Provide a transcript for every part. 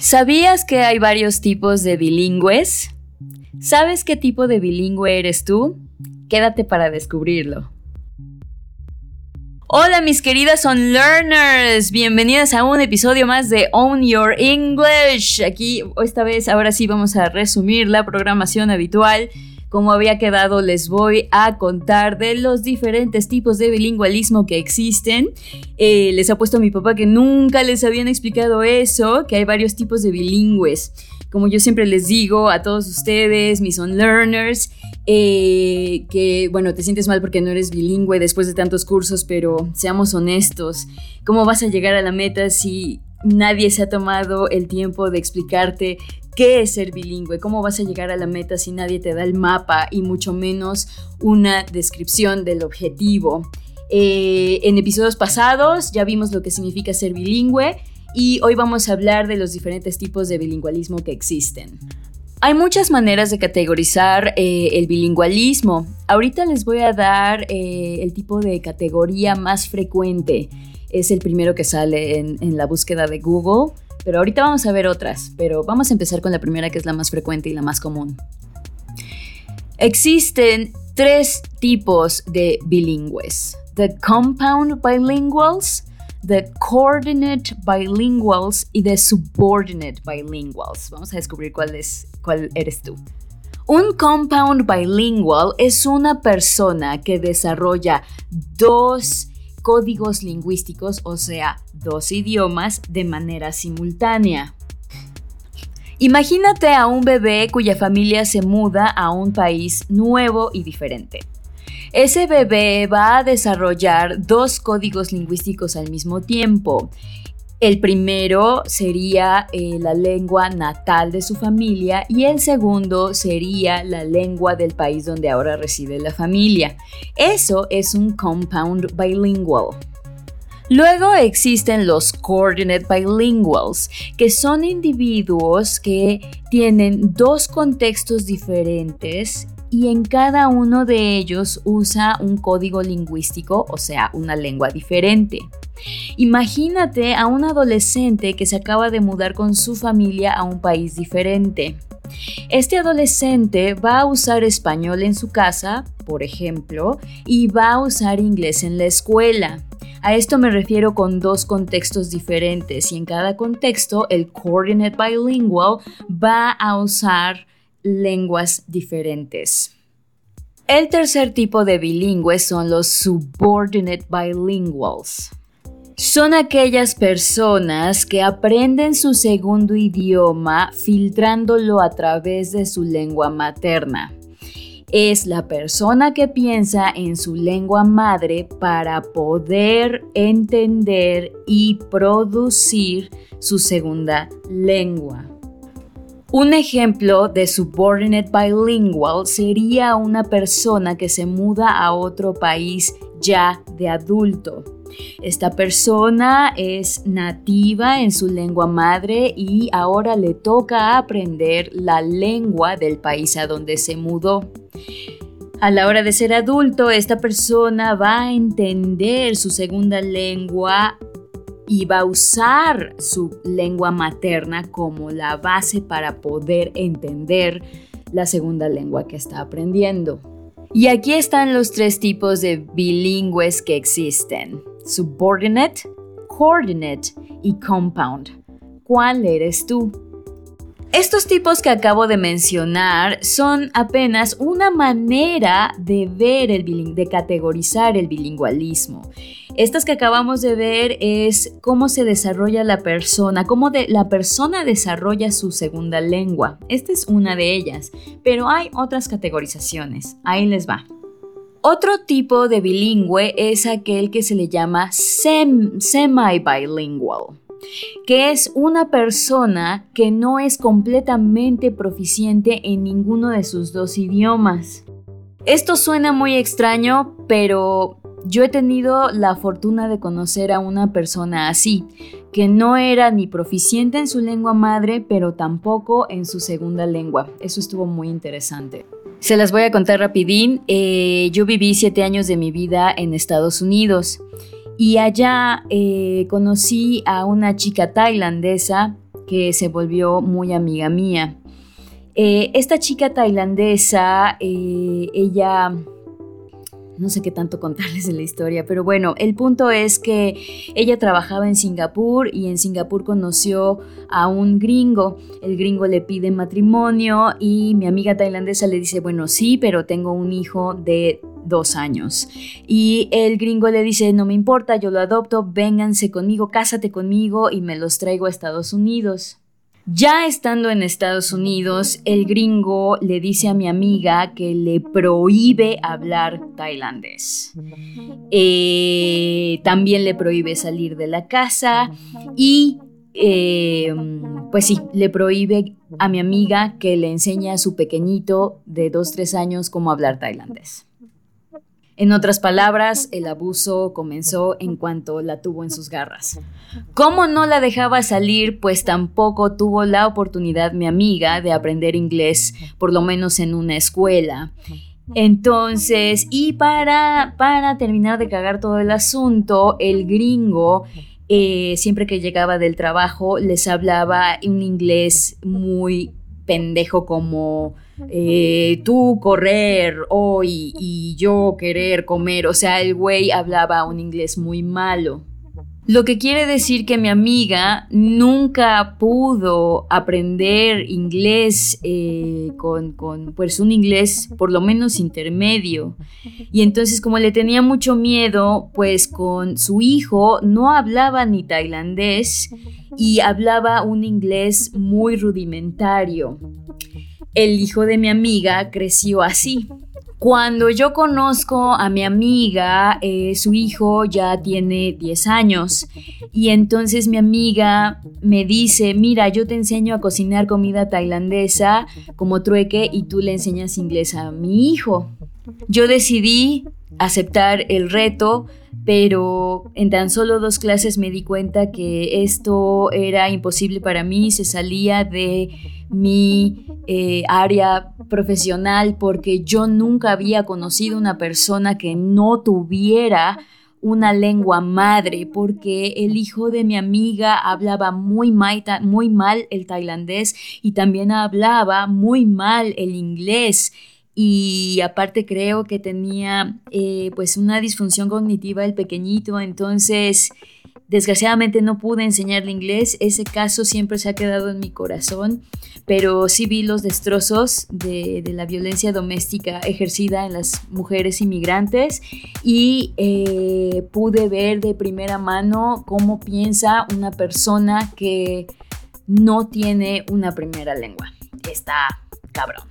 ¿Sabías que hay varios tipos de bilingües? ¿Sabes qué tipo de bilingüe eres tú? Quédate para descubrirlo. Hola mis queridas on learners, bienvenidas a un episodio más de Own Your English. Aquí esta vez ahora sí vamos a resumir la programación habitual como había quedado, les voy a contar de los diferentes tipos de bilingüalismo que existen. Eh, les ha puesto a mi papá que nunca les habían explicado eso, que hay varios tipos de bilingües. Como yo siempre les digo a todos ustedes, mis on learners, eh, que bueno, te sientes mal porque no eres bilingüe después de tantos cursos, pero seamos honestos, ¿cómo vas a llegar a la meta si nadie se ha tomado el tiempo de explicarte qué es ser bilingüe, cómo vas a llegar a la meta si nadie te da el mapa y mucho menos una descripción del objetivo. Eh, en episodios pasados ya vimos lo que significa ser bilingüe y hoy vamos a hablar de los diferentes tipos de bilingüalismo que existen. Hay muchas maneras de categorizar eh, el bilingüalismo. Ahorita les voy a dar eh, el tipo de categoría más frecuente. Es el primero que sale en la búsqueda de Google pero ahorita vamos a ver otras, pero vamos a empezar con la primera que es la más frecuente y la más común. Existen tres tipos de bilingües. The compound bilinguals, the coordinate bilinguals y the subordinate bilinguals. Vamos a descubrir cuál, es, cuál eres tú. Un compound bilingual es una persona que desarrolla dos códigos lingüísticos, o sea, dos idiomas de manera simultánea. Imagínate a un bebé cuya familia se muda a un país nuevo y diferente. Ese bebé va a desarrollar dos códigos lingüísticos al mismo tiempo el primero sería eh, la lengua natal de su familia y el segundo sería la lengua del país donde ahora reside la familia. Eso es un compound bilingual. Luego existen los coordinate bilinguals, que son individuos que tienen dos contextos diferentes y en cada uno de ellos usa un código lingüístico, o sea, una lengua diferente. Imagínate a un adolescente que se acaba de mudar con su familia a un país diferente. Este adolescente va a usar español en su casa, por ejemplo, y va a usar inglés en la escuela. A esto me refiero con dos contextos diferentes y en cada contexto el coordinate bilingual va a usar lenguas diferentes. El tercer tipo de bilingües son los subordinate bilinguals. Son aquellas personas que aprenden su segundo idioma filtrándolo a través de su lengua materna. Es la persona que piensa en su lengua madre para poder entender y producir su segunda lengua. Un ejemplo de subordinate bilingual sería una persona que se muda a otro país ya de adulto esta persona es nativa en su lengua madre y ahora le toca aprender la lengua del país a donde se mudó. A la hora de ser adulto, esta persona va a entender su segunda lengua y va a usar su lengua materna como la base para poder entender la segunda lengua que está aprendiendo. Y aquí están los tres tipos de bilingües que existen subordinate, coordinate y compound. ¿Cuál eres tú? Estos tipos que acabo de mencionar son apenas una manera de ver el de categorizar el bilingüalismo. Estas que acabamos de ver es cómo se desarrolla la persona, cómo la persona desarrolla su segunda lengua. Esta es una de ellas, pero hay otras categorizaciones. Ahí les va. Otro tipo de bilingüe es aquel que se le llama semi-bilingual, que es una persona que no es completamente proficiente en ninguno de sus dos idiomas. Esto suena muy extraño, pero yo he tenido la fortuna de conocer a una persona así, que no era ni proficiente en su lengua madre, pero tampoco en su segunda lengua. Eso estuvo muy interesante. Se las voy a contar rapidín. Eh, yo viví siete años de mi vida en Estados Unidos y allá eh, conocí a una chica tailandesa que se volvió muy amiga mía. Eh, esta chica tailandesa, ella no sé qué tanto contarles de la historia, pero bueno, el punto es que ella trabajaba en Singapur y en Singapur conoció a un gringo. El gringo le pide matrimonio y mi amiga tailandesa le dice, bueno, sí, pero tengo un hijo de dos años. Y el gringo le dice, no me importa, yo lo adopto, vénganse conmigo, cásate conmigo y me los traigo a Estados Unidos. Ya estando en Estados Unidos, el gringo le dice a mi amiga que le prohíbe hablar tailandés. Eh, también le prohíbe salir de la casa y eh, pues sí, le prohíbe a mi amiga que le enseñe a su pequeñito de 2-3 años cómo hablar tailandés. En otras palabras, el abuso comenzó en cuanto la tuvo en sus garras. Como no la dejaba salir, pues tampoco tuvo la oportunidad mi amiga de aprender inglés, por lo menos en una escuela. Entonces, y para, para terminar de cagar todo el asunto, el gringo eh, siempre que llegaba del trabajo les hablaba un inglés muy pendejo como eh, tú correr hoy y yo querer comer. O sea, el güey hablaba un inglés muy malo. Lo que quiere decir que mi amiga nunca pudo aprender inglés eh, con, con, pues un inglés por lo menos intermedio. Y entonces como le tenía mucho miedo, pues con su hijo no hablaba ni tailandés y hablaba un inglés muy rudimentario. El hijo de mi amiga creció así. Cuando yo conozco a mi amiga, eh, su hijo ya tiene 10 años y entonces mi amiga me dice, mira, yo te enseño a cocinar comida tailandesa como trueque y tú le enseñas inglés a mi hijo. Yo decidí aceptar el reto, pero en tan solo dos clases me di cuenta que esto era imposible para mí, se salía de mi eh, área profesional porque yo nunca había conocido una persona que no tuviera una lengua madre porque el hijo de mi amiga hablaba muy mal, el tailandés y también hablaba muy mal el inglés. Y aparte creo que tenía eh, pues una disfunción cognitiva el pequeñito. Entonces Desgraciadamente no pude enseñarle inglés, ese caso siempre se ha quedado en mi corazón, pero sí vi los destrozos de, la violencia doméstica ejercida en las mujeres inmigrantes y eh, pude ver de primera mano cómo piensa una persona que no tiene una primera lengua. Está cabrón.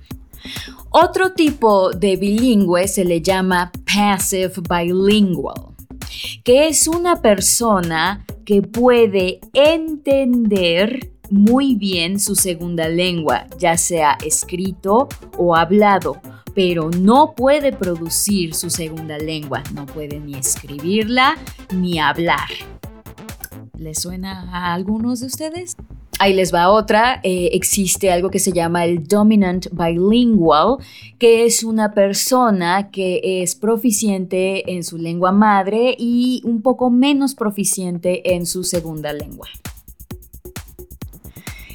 Otro tipo de bilingüe se le llama passive bilingual que es una persona que puede entender muy bien su segunda lengua, ya sea escrito o hablado, pero no puede producir su segunda lengua, no puede ni escribirla ni hablar. ¿Le suena a algunos de ustedes? Ahí les va otra. Eh, existe algo que se llama el dominant bilingual, que es una persona que es proficiente en su lengua madre y un poco menos proficiente en su segunda lengua.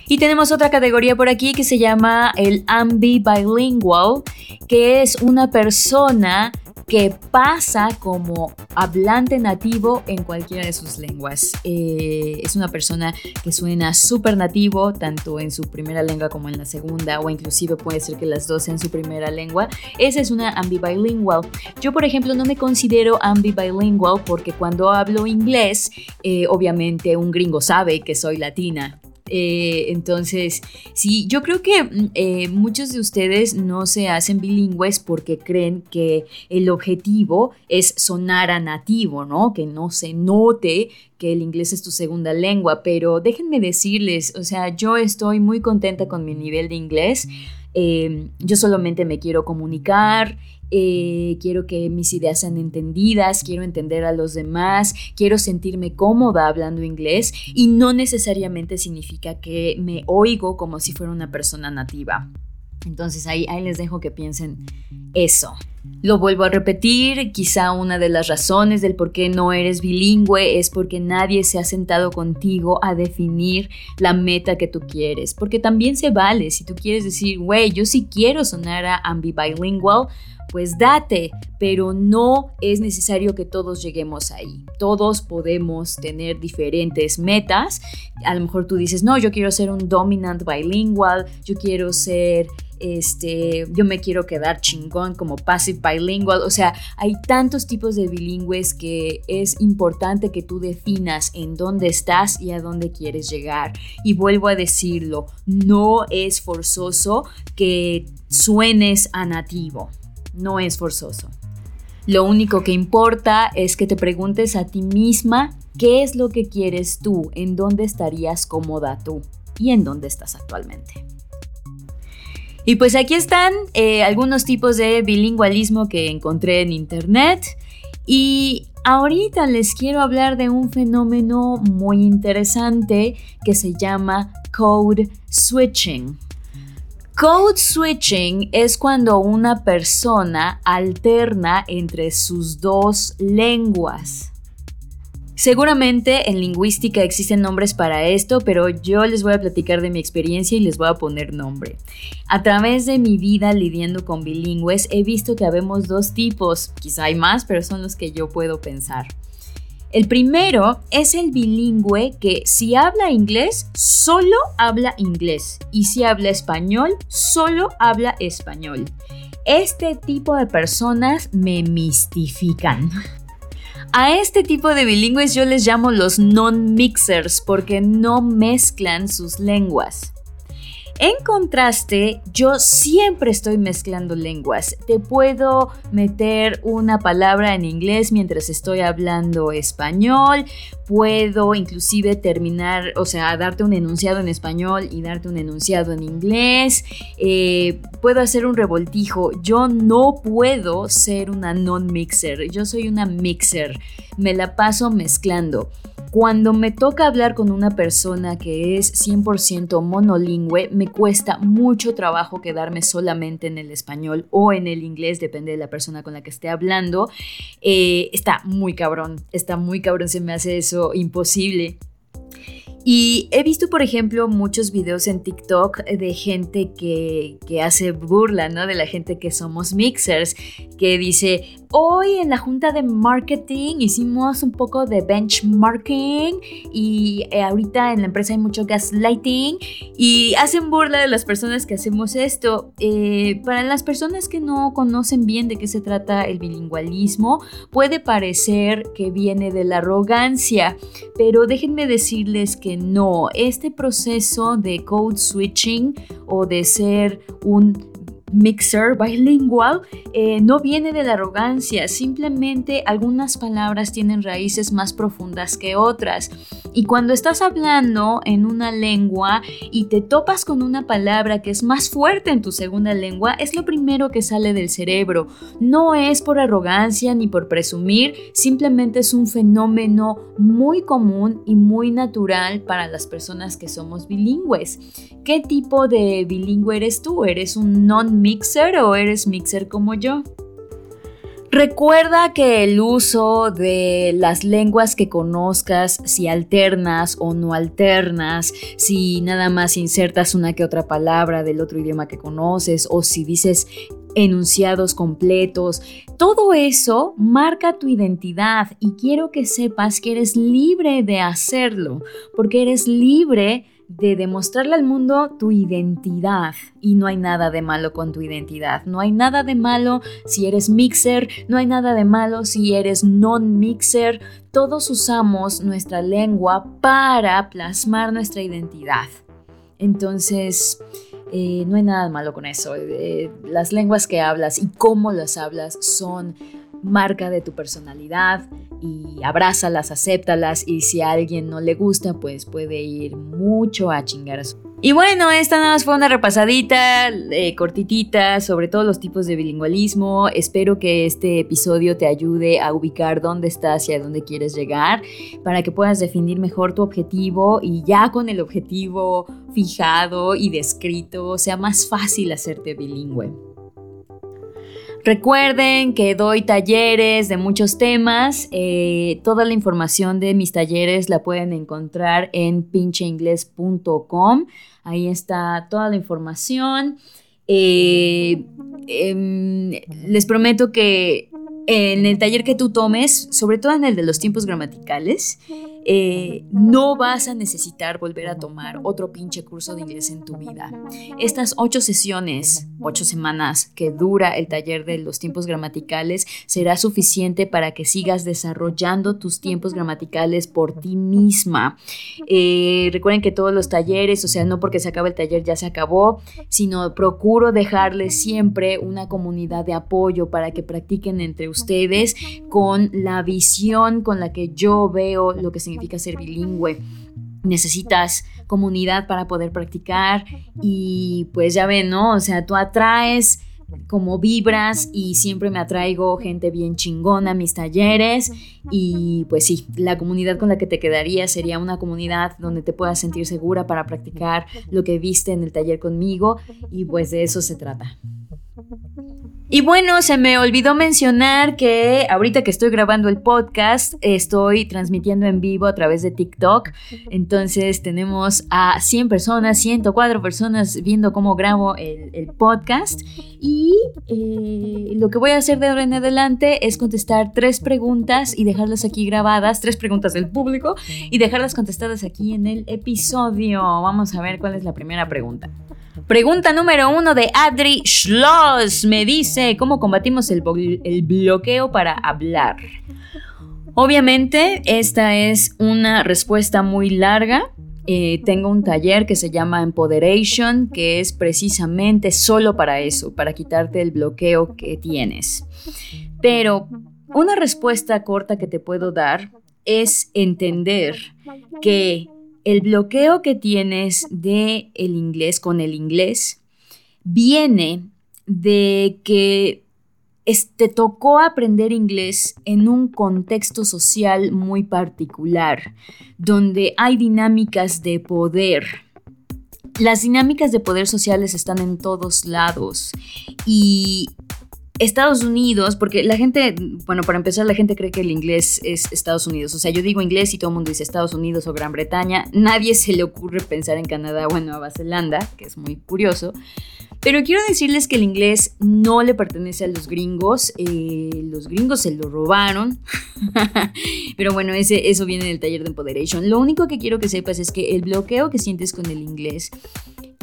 Y tenemos otra categoría por aquí que se llama el ambibilingual, que es una persona que pasa como hablante nativo en cualquiera de sus lenguas. Eh, es una persona que suena súper nativo, tanto en su primera lengua como en la segunda, o inclusive puede ser que las dos sean su primera lengua. Esa es una ambibilingual. Yo, por ejemplo, no me considero ambibilingual porque cuando hablo inglés, eh, obviamente un gringo sabe que soy latina. Eh, entonces, sí, yo creo que mm, eh, muchos de ustedes no se hacen bilingües porque creen que el objetivo es sonar a nativo, ¿no? Que no se note que el inglés es tu segunda lengua, pero déjenme decirles, o sea, yo estoy muy contenta con mi nivel de inglés. Eh, yo solamente me quiero comunicar eh, quiero que mis ideas sean entendidas, quiero entender a los demás, quiero sentirme cómoda hablando inglés y no necesariamente significa que me oigo como si fuera una persona nativa. Entonces ahí, ahí les dejo que piensen eso. Lo vuelvo a repetir, quizá una de las razones del por qué no eres bilingüe es porque nadie se ha sentado contigo a definir la meta que tú quieres, porque también se vale si tú quieres decir, güey, yo sí quiero sonar a ambibilingual, pues date, pero no es necesario que todos lleguemos ahí. Todos podemos tener diferentes metas. A lo mejor tú dices, no, yo quiero ser un dominant bilingual, yo quiero ser este, yo me quiero quedar chingón como passive bilingual, o sea, hay tantos tipos de bilingües que es importante que tú definas en dónde estás y a dónde quieres llegar. Y vuelvo a decirlo, no es forzoso que suenes a nativo, no es forzoso. Lo único que importa es que te preguntes a ti misma qué es lo que quieres tú, en dónde estarías cómoda tú y en dónde estás actualmente. Y pues aquí están eh, algunos tipos de bilingüalismo que encontré en internet. Y ahorita les quiero hablar de un fenómeno muy interesante que se llama code switching. Code switching es cuando una persona alterna entre sus dos lenguas. Seguramente en lingüística existen nombres para esto, pero yo les voy a platicar de mi experiencia y les voy a poner nombre. A través de mi vida lidiando con bilingües he visto que habemos dos tipos, quizá hay más, pero son los que yo puedo pensar. El primero es el bilingüe que si habla inglés, solo habla inglés y si habla español, solo habla español. Este tipo de personas me mistifican. A este tipo de bilingües yo les llamo los non-mixers porque no mezclan sus lenguas. En contraste, yo siempre estoy mezclando lenguas. Te puedo meter una palabra en inglés mientras estoy hablando español. Puedo inclusive terminar, o sea, darte un enunciado en español y darte un enunciado en inglés. Eh, puedo hacer un revoltijo. Yo no puedo ser una non-mixer. Yo soy una mixer. Me la paso mezclando. Cuando me toca hablar con una persona que es 100% monolingüe, me cuesta mucho trabajo quedarme solamente en el español o en el inglés, depende de la persona con la que esté hablando. Eh, está muy cabrón, está muy cabrón, se me hace eso imposible. Y he visto, por ejemplo, muchos videos en TikTok de gente que, que, hace burla, ¿no? De la gente que somos mixers, que dice, hoy en la junta de marketing hicimos un poco de benchmarking y eh, ahorita en la empresa hay mucho gaslighting y hacen burla de las personas que hacemos esto. Eh, para las personas que no conocen bien de qué se trata el bilingüalismo, puede parecer que viene de la arrogancia, pero déjenme decirles que no, este proceso de code switching o de ser un mixer bilingual eh, no viene de la arrogancia, simplemente algunas palabras tienen raíces más profundas que otras. Y cuando estás hablando en una lengua y te topas con una palabra que es más fuerte en tu segunda lengua, es lo primero que sale del cerebro. No es por arrogancia ni por presumir, simplemente es un fenómeno muy común y muy natural para las personas que somos bilingües. ¿Qué tipo de bilingüe eres tú? ¿Eres un non-mixer o eres mixer como yo? Recuerda que el uso de las lenguas que conozcas, si alternas o no alternas, si nada más insertas una que otra palabra del otro idioma que conoces o si dices enunciados completos, todo eso marca tu identidad y quiero que sepas que eres libre de hacerlo, porque eres libre de demostrarle al mundo tu identidad. Y no hay nada de malo con tu identidad. No hay nada de malo si eres mixer, no hay nada de malo si eres non-mixer. Todos usamos nuestra lengua para plasmar nuestra identidad. Entonces, eh, no hay nada de malo con eso. Eh, las lenguas que hablas y cómo las hablas son marca de tu personalidad y abrázalas, acéptalas y si a alguien no le gusta, pues puede ir mucho a chingar a su... Y bueno, esta nada más fue una repasadita eh, cortitita sobre todos los tipos de bilingüalismo. Espero que este episodio te ayude a ubicar dónde estás y a dónde quieres llegar para que puedas definir mejor tu objetivo y ya con el objetivo fijado y descrito sea más fácil hacerte bilingüe. Recuerden que doy talleres de muchos temas. Eh, toda la información de mis talleres la pueden encontrar en pincheingles.com. Ahí está toda la información. Eh, em, les prometo que en el taller que tú tomes, sobre todo en el de los tiempos gramaticales, eh, no vas a necesitar volver a tomar otro pinche curso de inglés en tu vida. Estas ocho sesiones, ocho semanas que dura el taller de los tiempos gramaticales, será suficiente para que sigas desarrollando tus tiempos gramaticales por ti misma. Eh, recuerden que todos los talleres, o sea, no porque se acabe el taller ya se acabó, sino procuro dejarles siempre una comunidad de apoyo para que practiquen entre ustedes con la visión con la que yo veo lo que se significa ser bilingüe. Necesitas comunidad para poder practicar y pues ya ven, ¿no? O sea, tú atraes como vibras y siempre me atraigo gente bien chingona a mis talleres y pues sí, la comunidad con la que te quedaría sería una comunidad donde te puedas sentir segura para practicar lo que viste en el taller conmigo y pues de eso se trata. Y bueno, se me olvidó mencionar que ahorita que estoy grabando el podcast, estoy transmitiendo en vivo a través de TikTok. Entonces tenemos a 100 personas, 104 personas viendo cómo grabo el, podcast. Y eh, lo que voy a hacer de ahora en adelante es contestar tres preguntas y dejarlas aquí grabadas, tres preguntas del público y dejarlas contestadas aquí en el episodio. Vamos a ver cuál es la primera pregunta. Pregunta número uno de Adri Schloss. Me dice, ¿cómo combatimos el, bloqueo para hablar? Obviamente, esta es una respuesta muy larga. Eh, tengo un taller que se llama Empoderation, que es precisamente solo para eso, para quitarte el bloqueo que tienes. Pero una respuesta corta que te puedo dar es entender que el bloqueo que tienes de el inglés con el inglés viene de que te tocó aprender inglés en un contexto social muy particular, donde hay dinámicas de poder. Las dinámicas de poder sociales están en todos lados y Estados Unidos, porque la gente, bueno, para empezar, la gente cree que el inglés es Estados Unidos. O sea, yo digo inglés y todo el mundo dice Estados Unidos o Gran Bretaña. Nadie se le ocurre pensar en Canadá o en Nueva Zelanda, que es muy curioso. Pero quiero decirles que el inglés no le pertenece a los gringos. Eh, los gringos se lo robaron. Pero bueno, eso viene del taller de Empoderation. Lo único que quiero que sepas es que el bloqueo que sientes con el inglés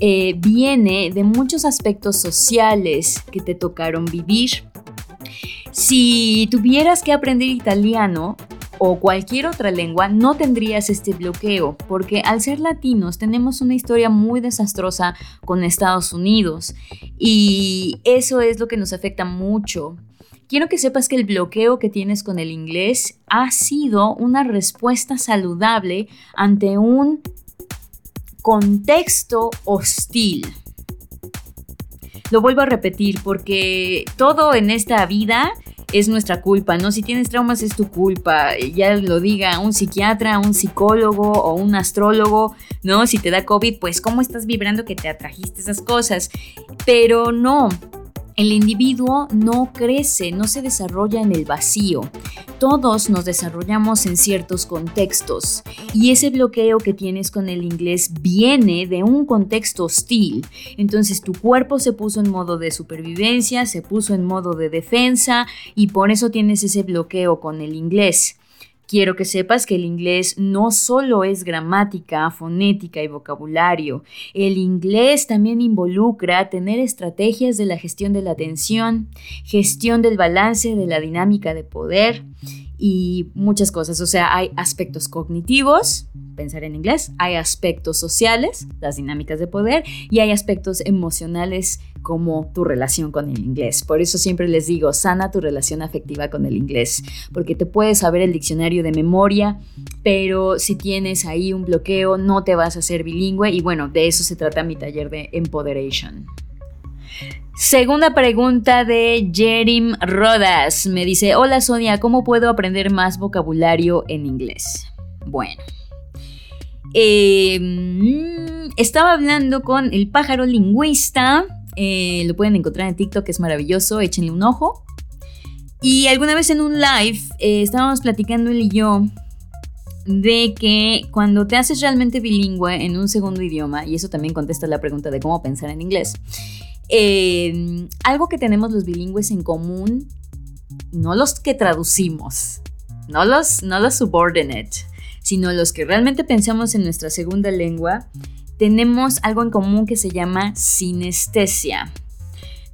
eh, viene de muchos aspectos sociales que te tocaron vivir. Si tuvieras que aprender italiano o cualquier otra lengua, no tendrías este bloqueo, porque al ser latinos tenemos una historia muy desastrosa con Estados Unidos y eso es lo que nos afecta mucho. Quiero que sepas que el bloqueo que tienes con el inglés ha sido una respuesta saludable ante un contexto hostil. Lo vuelvo a repetir porque todo en esta vida es nuestra culpa, ¿no? Si tienes traumas es tu culpa, ya lo diga un psiquiatra, un psicólogo o un astrólogo, ¿no? Si te da COVID, pues cómo estás vibrando que te atrajiste esas cosas. Pero no, el individuo no crece, no se desarrolla en el vacío. Todos nos desarrollamos en ciertos contextos y ese bloqueo que tienes con el inglés viene de un contexto hostil. Entonces tu cuerpo se puso en modo de supervivencia, se puso en modo de defensa y por eso tienes ese bloqueo con el inglés. Quiero que sepas que el inglés no solo es gramática, fonética y vocabulario. El inglés también involucra tener estrategias de la gestión de la atención, gestión del balance de la dinámica de poder y muchas cosas. O sea, hay aspectos cognitivos, pensar en inglés, hay aspectos sociales, las dinámicas de poder, y hay aspectos emocionales como tu relación con el inglés. Por eso siempre les digo, sana tu relación afectiva con el inglés, porque te puedes saber el diccionario de memoria, pero si tienes ahí un bloqueo, no te vas a hacer bilingüe, y bueno, de eso se trata mi taller de Empoderation. Segunda pregunta de Jerim Rodas. Me dice, hola Sonia, ¿cómo puedo aprender más vocabulario en inglés? Bueno. Em, estaba hablando con el pájaro lingüista Eh, lo pueden encontrar en TikTok, es maravilloso, échenle un ojo. Y alguna vez en un live eh, estábamos platicando él y yo de que cuando te haces realmente bilingüe en un segundo idioma, y eso también contesta la pregunta de cómo pensar en inglés, eh, algo que tenemos los bilingües en común, no los que traducimos, no los, no los subordinate, sino los que realmente pensamos en nuestra segunda lengua, tenemos algo en común que se llama sinestesia.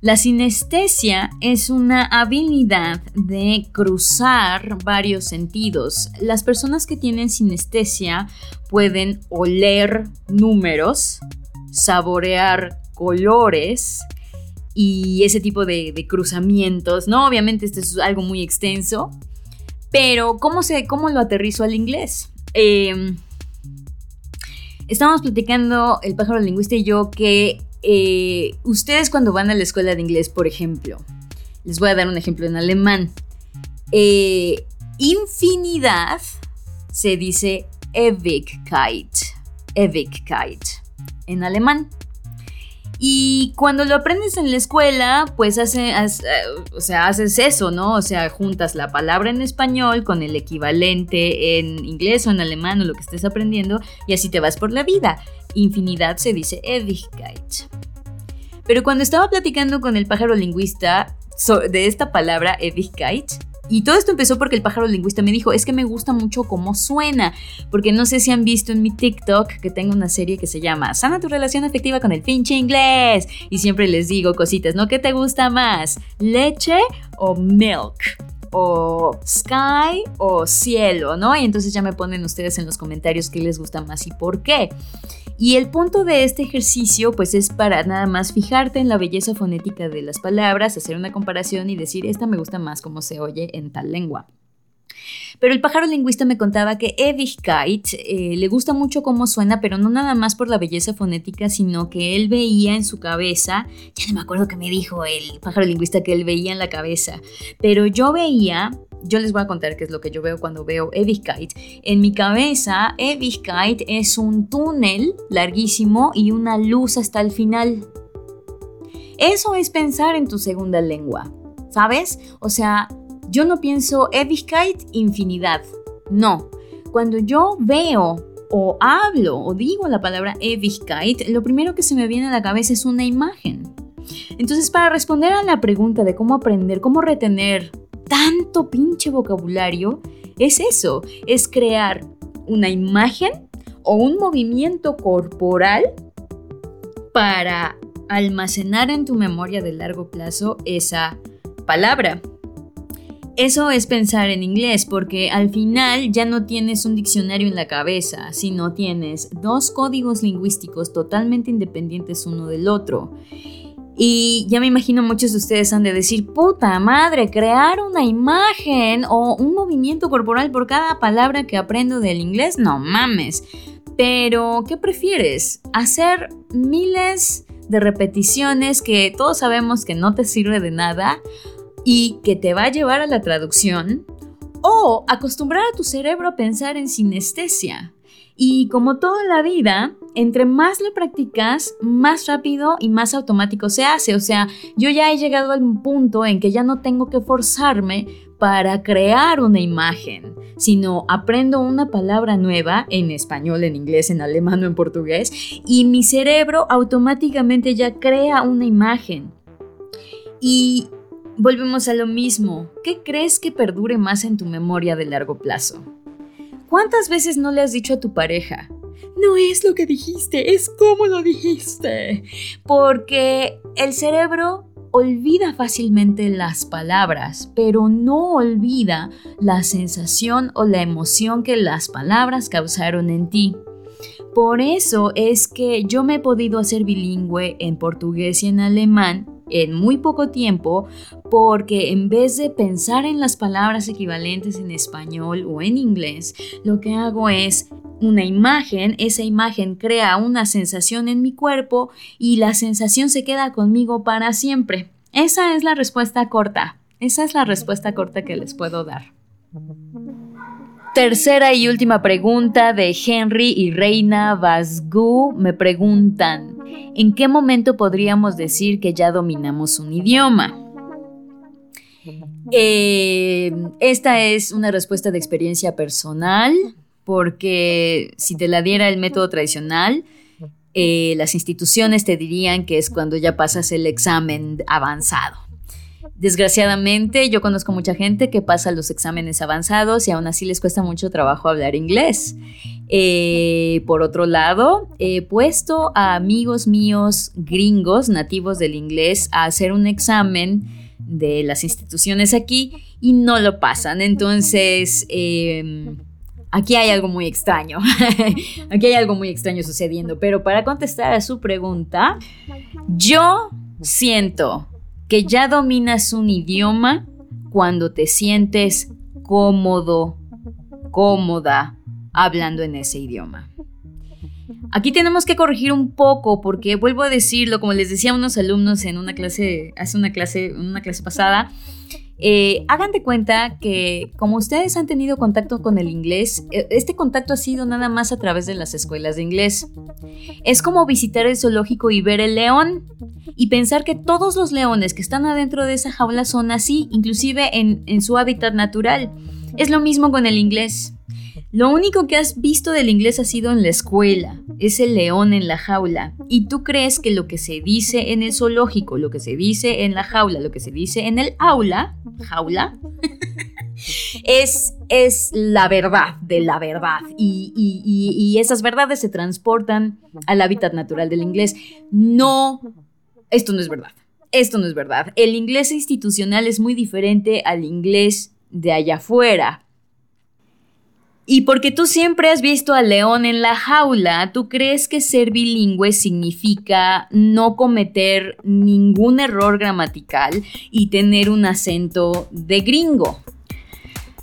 La sinestesia es una habilidad de cruzar varios sentidos. Las personas que tienen sinestesia pueden oler números, saborear colores y ese tipo de, cruzamientos, ¿no? Obviamente esto es algo muy extenso, pero ¿cómo, se, cómo lo aterrizo al inglés? Eh, estábamos platicando el pájaro lingüista y yo que eh, ustedes cuando van a la escuela de inglés, por ejemplo, les voy a dar un ejemplo en alemán. Eh, infinidad se dice Ewigkeit. Ewigkeit en alemán. Y cuando lo aprendes en la escuela, pues hace, o sea, haces eso, ¿no? O sea, juntas la palabra en español con el equivalente en inglés o en alemán o lo que estés aprendiendo y así te vas por la vida. Infinidad se dice Ewigkeit. Pero cuando estaba platicando con el pájaro lingüista de esta palabra Ewigkeit, y todo esto empezó porque el pájaro lingüista me dijo, es que me gusta mucho cómo suena, porque no sé si han visto en mi TikTok que tengo una serie que se llama Sana tu relación afectiva con el pinche inglés. Y siempre les digo cositas, ¿no? ¿Qué te gusta más? ¿Leche o milk? O sky o cielo, ¿no? Y entonces ya me ponen ustedes en los comentarios qué les gusta más y por qué. Y el punto de este ejercicio pues es para nada más fijarte en la belleza fonética de las palabras, hacer una comparación y decir, esta me gusta más como se oye en tal lengua. Pero el pájaro lingüista me contaba que Ewigkeit eh, le gusta mucho cómo suena, pero no nada más por la belleza fonética, sino que él veía en su cabeza, ya no me acuerdo qué me dijo el pájaro lingüista que él veía en la cabeza, pero yo veía yo les voy a contar qué es lo que yo veo cuando veo Ewigkeit. En mi cabeza, Ewigkeit es un túnel larguísimo y una luz hasta el final. Eso es pensar en tu segunda lengua, ¿sabes? O sea, yo no pienso Ewigkeit infinidad. No. Cuando yo veo o hablo o digo la palabra Ewigkeit, lo primero que se me viene a la cabeza es una imagen. Entonces, para responder a la pregunta de cómo aprender, cómo retener tanto pinche vocabulario, es eso, es crear una imagen o un movimiento corporal para almacenar en tu memoria de largo plazo esa palabra. Eso es pensar en inglés, porque al final ya no tienes un diccionario en la cabeza, sino tienes dos códigos lingüísticos totalmente independientes uno del otro. Y ya me imagino muchos de ustedes han de decir, puta madre, crear una imagen o un movimiento corporal por cada palabra que aprendo del inglés, no mames. Pero, ¿qué prefieres? ¿Hacer miles de repeticiones que todos sabemos que no te sirve de nada y que te va a llevar a la traducción? ¿O acostumbrar a tu cerebro a pensar en sinestesia? Y como toda la vida, entre más lo practicas, más rápido y más automático se hace. O sea, yo ya he llegado al punto en que ya no tengo que forzarme para crear una imagen, sino aprendo una palabra nueva en español, en inglés, en alemán o en portugués y mi cerebro automáticamente ya crea una imagen. Y volvemos a lo mismo. ¿Qué crees que perdure más en tu memoria de largo plazo? ¿Cuántas veces no le has dicho a tu pareja? No es lo que dijiste, es como lo dijiste. Porque el cerebro olvida fácilmente las palabras, pero no olvida la sensación o la emoción que las palabras causaron en ti. Por eso es que yo me he podido hacer bilingüe en portugués y en alemán en muy poco tiempo porque en vez de pensar en las palabras equivalentes en español o en inglés, lo que hago es una imagen, esa imagen crea una sensación en mi cuerpo y la sensación se queda conmigo para siempre. Esa es la respuesta corta. Esa es la respuesta corta que les puedo dar. Tercera y última pregunta de Henry y Reina Vasgu me preguntan, ¿en qué momento podríamos decir que ya dominamos un idioma? Eh, esta es una respuesta de experiencia personal, porque si te la diera el método tradicional, eh, las instituciones te dirían que es cuando ya pasas el examen avanzado. Desgraciadamente, yo conozco mucha gente que pasa los exámenes avanzados y aún así les cuesta mucho trabajo hablar inglés. Eh, por otro lado, he puesto a amigos míos gringos, nativos del inglés, a hacer un examen de las instituciones aquí y no lo pasan. Entonces, em, aquí hay algo muy extraño. aquí hay algo muy extraño sucediendo. Pero para contestar a su pregunta, yo siento que ya dominas un idioma cuando te sientes cómodo, cómoda hablando en ese idioma. Aquí tenemos que corregir un poco porque vuelvo a decirlo, como les decía a unos alumnos en una clase, hace una clase, una clase pasada, eh, hagan de cuenta que como ustedes han tenido contacto con el inglés, e, este contacto ha sido nada más a través de las escuelas de inglés. Es como visitar el zoológico y ver el león y pensar que todos los leones que están adentro de esa jaula son así, inclusive en su hábitat natural. Es lo mismo con el inglés. Lo único que has visto del inglés ha sido en la escuela, es el león en la jaula. Y tú crees que lo que se dice en el zoológico, lo que se dice en la jaula, lo que se dice en el aula, jaula, es, es la verdad de la verdad. Y, y esas verdades se transportan al hábitat natural del inglés. No, esto no es verdad. Esto no es verdad. El inglés institucional es muy diferente al inglés de allá afuera. Y porque tú siempre has visto al león en la jaula, tú crees que ser bilingüe significa no cometer ningún error gramatical y tener un acento de gringo.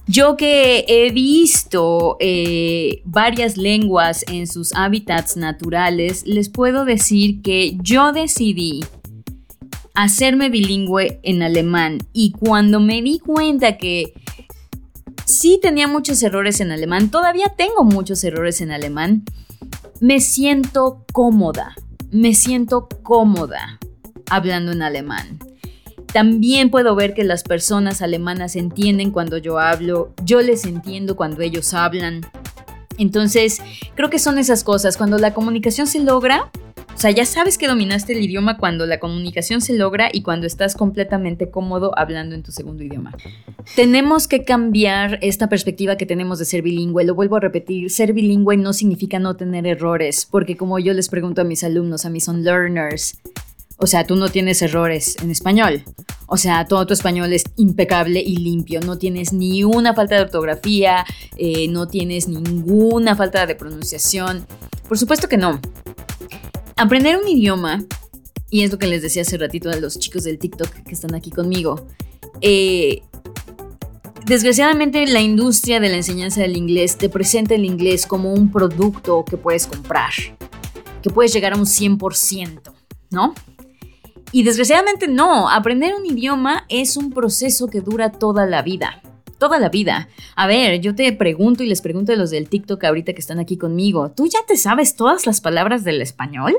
Yo que he visto eh, varias lenguas en sus hábitats naturales, les puedo decir que yo decidí hacerme bilingüe en alemán y cuando me di cuenta que sí tenía muchos errores en alemán, todavía tengo muchos errores en alemán. Me siento cómoda, me siento cómoda hablando en alemán. También puedo ver que las personas alemanas entienden cuando yo hablo, yo les entiendo cuando ellos hablan. Entonces, creo que son esas cosas. Cuando la comunicación se logra, o sea, ya sabes que dominaste el idioma cuando la comunicación se logra y cuando estás completamente cómodo hablando en tu segundo idioma. Tenemos que cambiar esta perspectiva que tenemos de ser bilingüe. Lo vuelvo a repetir, ser bilingüe no significa no tener errores, porque como yo les pregunto a mis alumnos, a mis on learners, o sea, tú no tienes errores en español. O sea, todo tu español es impecable y limpio. No tienes ni una falta de ortografía, eh, no tienes ninguna falta de pronunciación. Por supuesto que no. Aprender un idioma, y es lo que les decía hace ratito a los chicos del TikTok que están aquí conmigo, eh, desgraciadamente la industria de la enseñanza del inglés te presenta el inglés como un producto que puedes comprar, que puedes llegar a un 100%, ¿no? Y desgraciadamente no, aprender un idioma es un proceso que dura toda la vida. Toda la vida. A ver, yo te pregunto y les pregunto a los del TikTok ahorita que están aquí conmigo, ¿tú ya te sabes todas las palabras del español?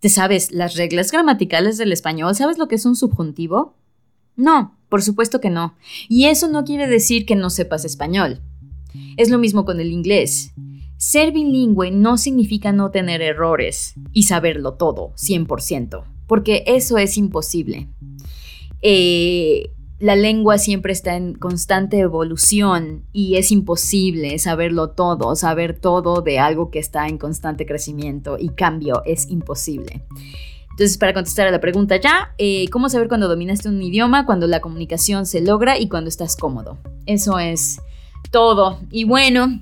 ¿Te sabes las reglas gramaticales del español? ¿Sabes lo que es un subjuntivo? No, por supuesto que no. Y eso no quiere decir que no sepas español. Es lo mismo con el inglés. Ser bilingüe no significa no tener errores y saberlo todo, 100%, porque eso es imposible. Eh, la lengua siempre está en constante evolución y es imposible saberlo todo, saber todo de algo que está en constante crecimiento y cambio es imposible. Entonces, para contestar a la pregunta ya, eh, ¿cómo saber cuando dominaste un idioma? Cuando la comunicación se logra y cuando estás cómodo. Eso es todo. Y bueno,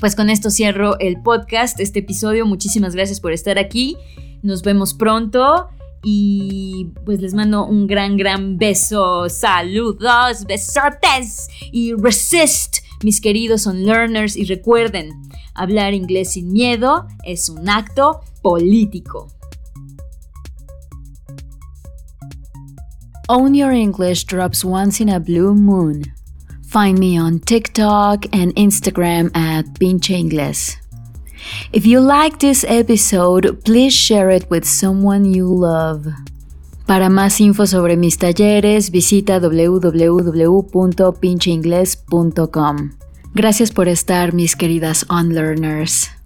pues con esto cierro el podcast, este episodio. Muchísimas gracias por estar aquí. Nos vemos pronto. Y pues les mando un gran, gran beso. Saludos, besotes. Y resist, mis queridos on learners. Y recuerden, hablar inglés sin miedo es un acto político. Own Your English drops once in a blue moon. Find me on TikTok and Instagram at Pinche Inglés. If you like this episode, please share it with someone you love. Para más info sobre mis talleres, visita www.pincheingles.com. Gracias por estar, mis queridas unlearners.